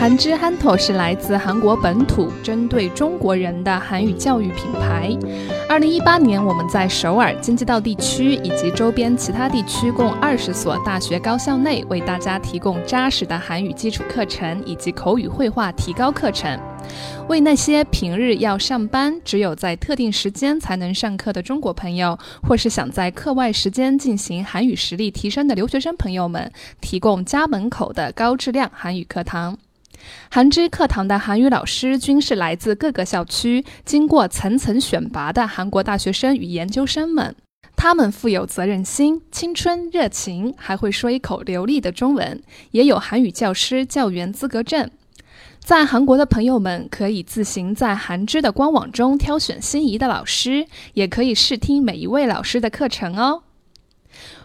韩之韩托是来自韩国本土，针对中国人的韩语教育品牌。二零一八年，我们在首尔、京畿道地区以及周边其他地区共二十所大学高校内，为大家提供扎实的韩语基础课程以及口语绘画提高课程。为那些平日要上班，只有在特定时间才能上课的中国朋友，或是想在课外时间进行韩语实力提升的留学生朋友们，提供家门口的高质量韩语课堂。韩之课堂的韩语老师均是来自各个校区、经过层层选拔的韩国大学生与研究生们。他们富有责任心、青春热情，还会说一口流利的中文，也有韩语教师教员资格证。在韩国的朋友们可以自行在韩知的官网中挑选心仪的老师，也可以试听每一位老师的课程哦。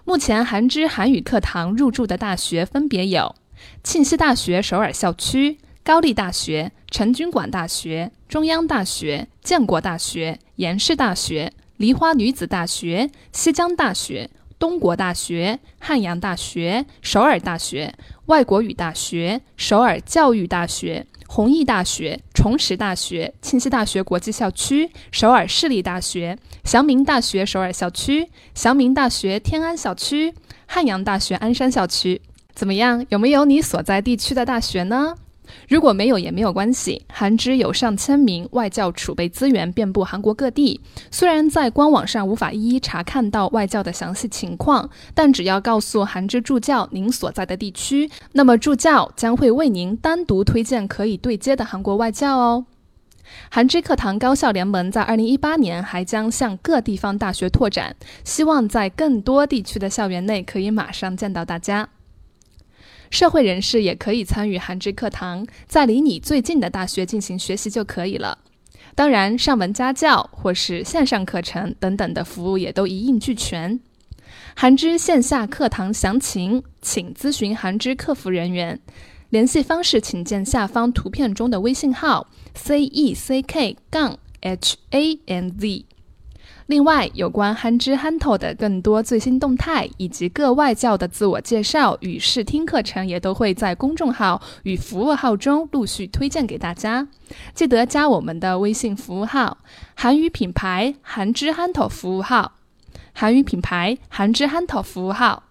目前韩知韩语课堂入驻的大学分别有。庆熙大学首尔校区、高丽大学、成均馆大学、中央大学、建国大学、延世大学、梨花女子大学、西江大学、东国大学、汉阳大学、首尔大学、外国语大学、首尔教育大学、弘毅大学、崇实大学、庆熙大学国际校区、首尔市立大学、祥明大学首尔校区、祥明大学天安校区、汉阳大学鞍山校区。怎么样？有没有你所在地区的大学呢？如果没有也没有关系。韩知有上千名外教储备资源遍布韩国各地，虽然在官网上无法一一查看到外教的详细情况，但只要告诉韩知助教您所在的地区，那么助教将会为您单独推荐可以对接的韩国外教哦。韩知课堂高校联盟在二零一八年还将向各地方大学拓展，希望在更多地区的校园内可以马上见到大家。社会人士也可以参与韩知课堂，在离你最近的大学进行学习就可以了。当然，上门家教或是线上课程等等的服务也都一应俱全。韩知线下课堂详情，请咨询韩知客服人员。联系方式请见下方图片中的微信号：c e c k 杠 h a n z。另外，有关憨之憨头的更多最新动态，以及各外教的自我介绍与试听课程，也都会在公众号与服务号中陆续推荐给大家。记得加我们的微信服务号“韩语品牌韩之憨头服务号”，韩语品牌韩之憨头服务号。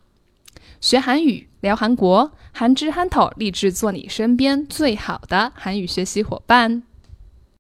学韩语，聊韩国，韩之憨头立志做你身边最好的韩语学习伙伴。